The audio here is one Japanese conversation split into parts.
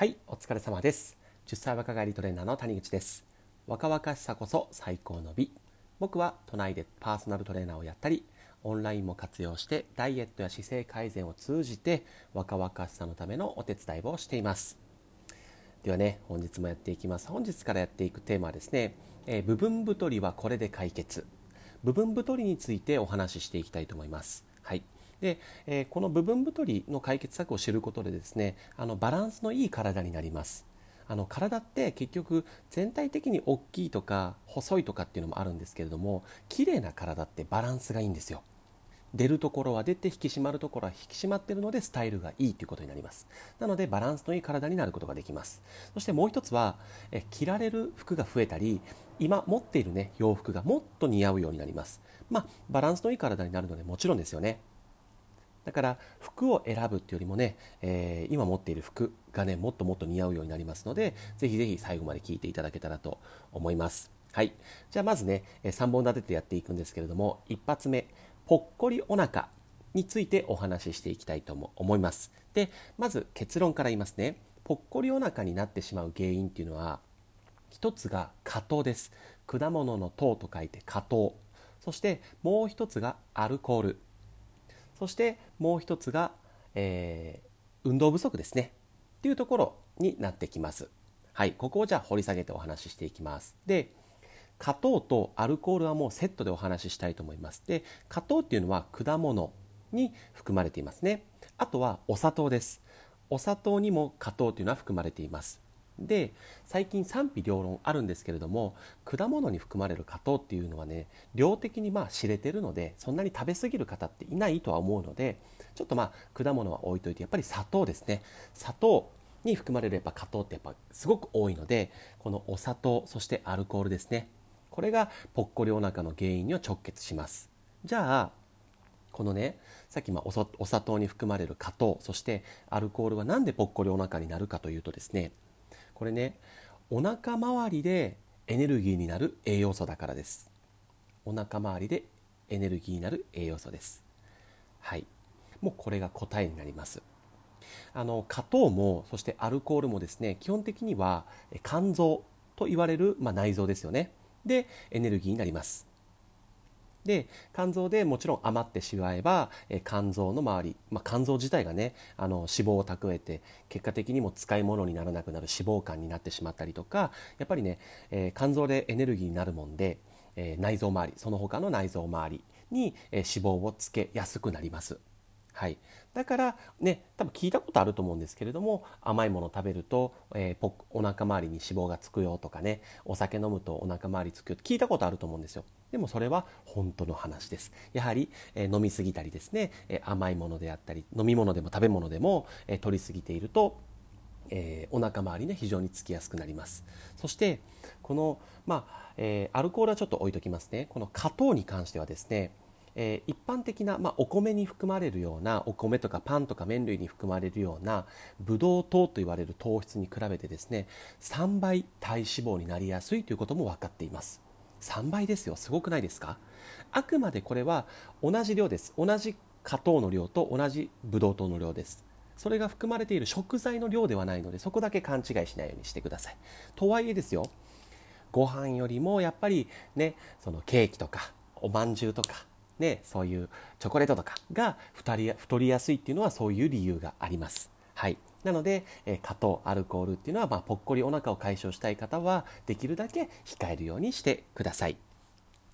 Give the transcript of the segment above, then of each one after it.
はいお疲れ様です。10歳若返りトレーナーの谷口です。若々しさこそ最高の美。僕は都内でパーソナルトレーナーをやったりオンラインも活用してダイエットや姿勢改善を通じて若々しさのためのお手伝いをしています。ではね本日もやっていきます。本日からやっていくテーマはですね、えー、部分太りはこれで解決。部分太りについてお話ししていきたいと思います。はい。で、えー、この部分太りの解決策を知ることでですねあのバランスのいい体になります。あの体って結局全体的に大きいとか細いとかっていうのもあるんですけれども綺麗な体ってバランスがいいんですよ。出るところは出て引き締まるところは引き締まっているのでスタイルがいいということになります。なのでバランスのいい体になることができます。そしてもう一つはえ着られる服が増えたり今持っているね洋服がもっと似合うようになります。まあバランスのいい体になるのでもちろんですよね。だから服を選ぶっていうよりもね、えー、今持っている服がねもっともっと似合うようになりますのでぜひぜひ最後まで聞いていただけたらと思います。はい。じゃあまずね3本立ててやっていくんですけれども一発目ぽっこりお腹についてお話ししていきたいと思います。でまず結論から言いますね。ぽっこりお腹になってしまう原因っていうのは一つが果糖です。果物の糖と書いて果糖。そしてもう一つがアルコール。そしてもう一つが、えー、運動不足ですね。っていうところになってきます。はいここをじゃあ掘り下げてお話ししていきます。で果糖とアルコールはもうセットでお話ししたいと思います。で果糖っていうのは果物に含まれていますね。あとはお砂糖です。お砂糖にも果糖というのは含まれています。で最近賛否両論あるんですけれども果物に含まれる果糖っていうのはね量的にまあ知れてるのでそんなに食べ過ぎる方っていないとは思うのでちょっとまあ果物は置いといてやっぱり砂糖ですね。砂糖に含まれるやっぱ果糖ってやっぱすごく多いのでこのお砂糖そしてアルコールですね。これがぽっこりお腹の原因には直結します。じゃあこのねさっきまおお砂糖に含まれる果糖そしてアルコールは何でぽっこりお腹になるかというとですねこれねお腹周りでエネルギーになる栄養素だからです。お腹周りでエネルギーになる栄養素です。はい。もうこれが答えになります。あの果糖もそしてアルコールもですね基本的には肝臓と言われる、まあ、内臓ですよね。でエネルギーになります。で肝臓でもちろん余ってしまえば、え肝臓の周り、まあ、肝臓自体がねあの脂肪を蓄えて結果的にも使い物にならなくなる脂肪肝になってしまったりとかやっぱりね、えー、肝臓でエネルギーになるもんで、えー、内臓周りその他の内臓周りに、え脂肪をつけやすくなります。はい、だからね多分聞いたことあると思うんですけれども甘いもの食べると、えー、お腹周りに脂肪がつくよとかねお酒飲むとお腹周りつくよって聞いたことあると思うんですよ。でもそれは本当の話です。やはり、えー、飲み過ぎたりですね、えー、甘いものであったり飲み物でも食べ物でも、えー、取り過ぎているとえー、お腹周りね非常につきやすくなります。そしてこの、まあえー、アルコールはちょっと置いときますね。この果糖に関してはですねえー、一般的な、まあ、お米に含まれるようなお米とかパンとか麺類に含まれるようなブドウ糖と言われる糖質に比べてですね3倍体脂肪になりやすいということも分かっています。3倍ですよ。すごくないですか？あくまでこれは同じ量です。同じ果糖の量と同じブドウ糖の量です。それが含まれている食材の量ではないのでそこだけ勘違いしないようにしてください。とはいえですよ。ご飯よりもやっぱりねそのケーキとかおまんじゅうとかね、そういうチョコレートとかが太り太りやすいっていうのはそういう理由があります。はい、なので、えー、果糖アルコールっていうのは、まあ、ぽっこりお腹を解消したい方はできるだけ控えるようにしてください。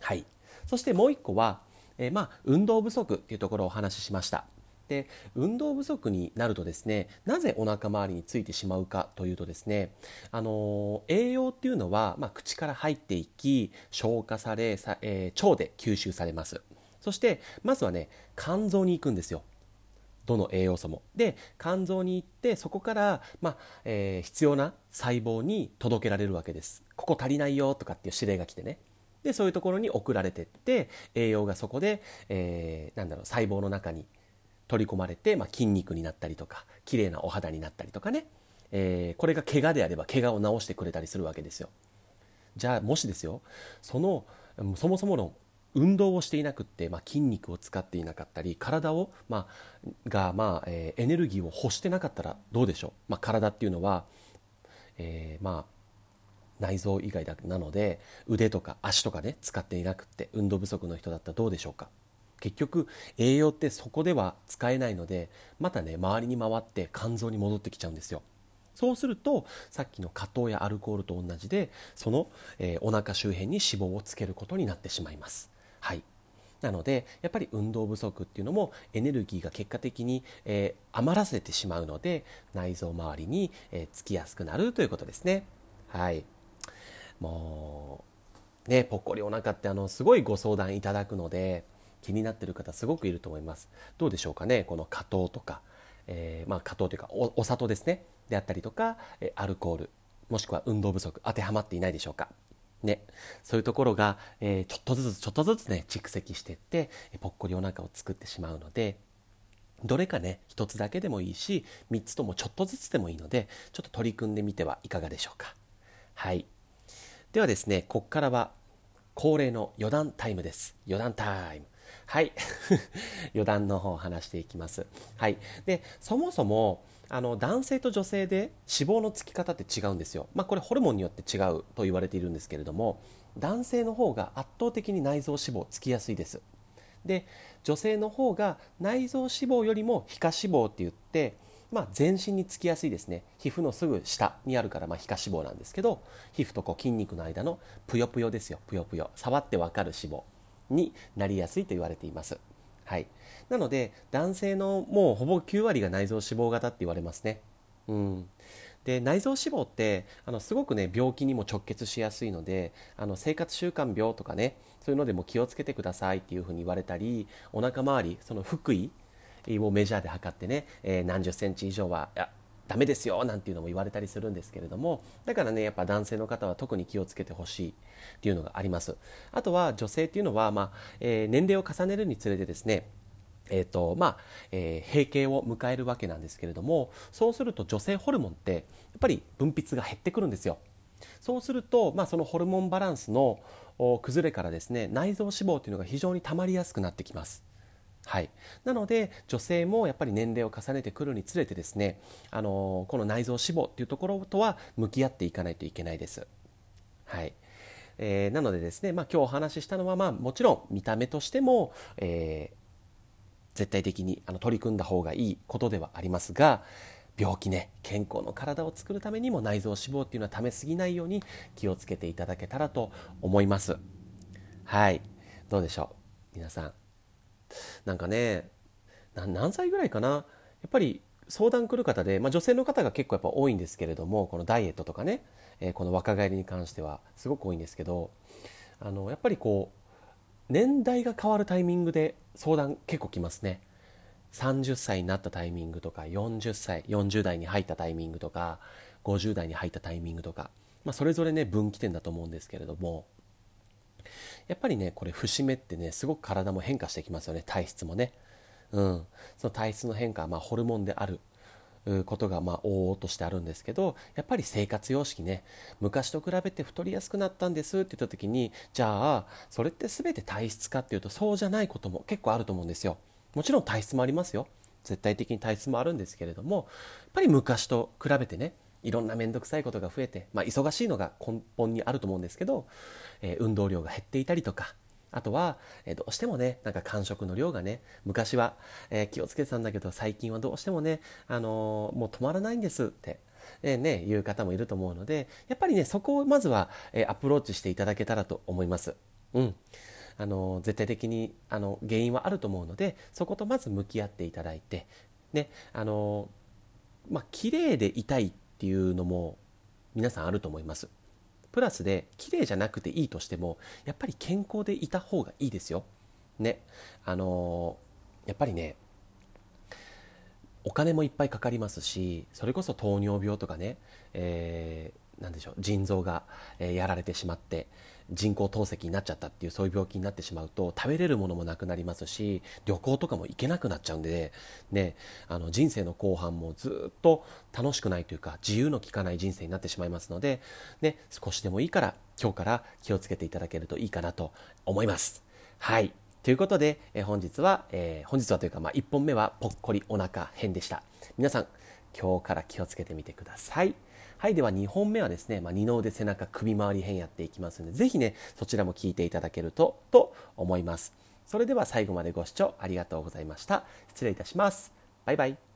はい、そしてもう一個は、えー、まあ、運動不足っていうところをお話ししました。で運動不足になるとですねなぜお腹周りについてしまうかというとですねあの栄養っていうのは、まあ、口から入っていき消化されさ、え、腸で吸収されますそしてまずはね肝臓に行くんですよどの栄養素も。で肝臓に行ってそこから、まあえー、必要な細胞に届けられるわけです。ここ足りないよとかっていう指令が来てね。でそういうところに送られてって栄養がそこで、えー、なんだろう細胞の中に取り込まれて、まあ、筋肉になったりとか綺麗なお肌になったりとかね、えー、これが怪我であれば怪我を治してくれたりするわけですよ。じゃあもしですよそのそもそもの運動をしていなくって、まあ、筋肉を使っていなかったり体を、まあ、が、まあえー、エネルギーを欲してなかったらどうでしょう、まあ、体っていうのは、えー、まあ内臓以外だなので腕とか足とかね使っていなくって運動不足の人だったらどうでしょうか？結局栄養ってそこでは使えないのでまたね周りに回って肝臓に戻ってきちゃうんですよ。そうするとさっきの果糖やアルコールと同じでその、えー、お腹周辺に脂肪をつけることになってしまいます。はい。なのでやっぱり運動不足っていうのもエネルギーが結果的に、えー、余らせてしまうので内臓周りに、えー、つきやすくなるということですね。はい。もうねぽっこりお腹ってあのすごいご相談いただくので気になってる方すごくいると思います。どうでしょうかねこの果糖とか、えー、まあ果糖というかお砂糖ですね。であったりとかアルコール。もしくは運動不足当てはまっていないでしょうか。ね、そういうところが、えー、ちょっとずつちょっとずつね蓄積していってぽっこりお腹を作ってしまうのでどれかね1つだけでもいいし3つともちょっとずつでもいいのでちょっと取り組んでみてはいかがでしょうか。はい。ではですねここからは恒例の余談タイムです。余談タイム。はい。余談の方を話していきます。はい。でそもそもあの男性と女性で脂肪のつき方って違うんですよ、まあ、これホルモンによって違うと言われているんですけれども男性の方が圧倒的に内臓脂肪つきやすいです。で女性の方が内臓脂肪よりも皮下脂肪って言って、まあ、全身につきやすいですね。皮膚のすぐ下にあるから、まあ、皮下脂肪なんですけど皮膚とこう筋肉の間のぷよぷよですよ。ぷよぷよ。触ってわかる脂肪。になりやすいと言われています。はい。なので男性のもうほぼ9割が内臓脂肪型って言われますね。うん、で内臓脂肪ってあのすごくね病気にも直結しやすいのであの生活習慣病とかねそういうのでも気をつけてくださいっていうふうに言われたりお腹周りその腹囲をメジャーで測ってね、えー、何十センチ以上はダメですよなんていうのも言われたりするんですけれどもだからねやっぱ男性の方は特に気をつけてほしいっていうのがあります。あとは女性っていうのは、まあえー、年齢を重ねるにつれてですねえーとまあえー、閉経を迎えるわけなんですけれどもそうすると女性ホルモンってやっぱり分泌が減ってくるんですよ。そうすると、まあ、そのホルモンバランスの崩れからですね内臓脂肪というのが非常に溜まりやすくなってきます。はい、なので女性もやっぱり年齢を重ねてくるにつれてですね、あのこの内臓脂肪っていうところとは向き合っていかないといけないです。はい。えー、なのでですね、まあ、今日お話ししたのは、まあ、もちろん見た目としても、え絶対的にあの取り組んだ方がいいことではありますが病気ね健康の体を作るためにも内臓脂肪っていうのはためすぎないように気をつけていただけたらと思います。はい。どうでしょう？皆さん。なんかね何歳ぐらいかな？やっぱり相談来る方で、まあ、女性の方が結構やっぱ多いんですけれどもこのダイエットとかね、えー、この若返りに関してはすごく多いんですけどあのやっぱりこう年代が変わるタイミングで相談結構来ますね。30歳になったタイミングとか40歳40代に入ったタイミングとか50代に入ったタイミングとか、まあ、それぞれね分岐点だと思うんですけれどもやっぱりねこれ節目ってねすごく体も変化してきますよね。体質もね。うん。その体質の変化はまあホルモンであることがまあ往々としてあるんですけどやっぱり生活様式ね。昔と比べて太りやすくなったんですって言った時にじゃあそれって全て体質かっていうとそうじゃないことも結構あると思うんですよ。もちろん体質もありますよ。絶対的に体質もあるんですけれどもやっぱり昔と比べてねいろんな面倒くさいことが増えて、まあ、忙しいのが根本にあると思うんですけど、えー、運動量が減っていたりとかあとは、えー、どうしてもね、なんか間食の量がね、昔は、えー、気をつけてたんだけど、最近はどうしてもね、あのー、もう止まらないんですって、えー、ね、いう方もいると思うので、やっぱりね、そこをまずは、えアプローチしていただけたらと思います。うん。あの絶対的にあの原因はあると思うので、そことまず向き合っていただいて、ね、あのまあ、綺麗でいたいってていうのも皆さんあると思います。プラスで綺麗じゃなくていいとしてもやっぱり健康でいた方がいいですよ。ね。あのー、やっぱりねお金もいっぱいかかりますしそれこそ糖尿病とかね、えー、なんでしょう腎臓が、えー、やられてしまって人工透析になっちゃったっていうそういう病気になってしまうと食べれるものもなくなりますし旅行とかも行けなくなっちゃうんで、ね、あの人生の後半もずっと楽しくないというか自由の利かない人生になってしまいますので、ね、少しでもいいから今日から気をつけていただけるといいかなと思います。はい。ということで、え本日は、えー、本日はというか、まあ、1本目はぽっこりお腹編でした。皆さん今日から気をつけてみてください。はいでは2本目はですね、まあ、二の腕背中首回り編やっていきますのでぜひねそちらも聞いていただけるとと思います。それでは最後までご視聴ありがとうございました。失礼いたします。バイバイ。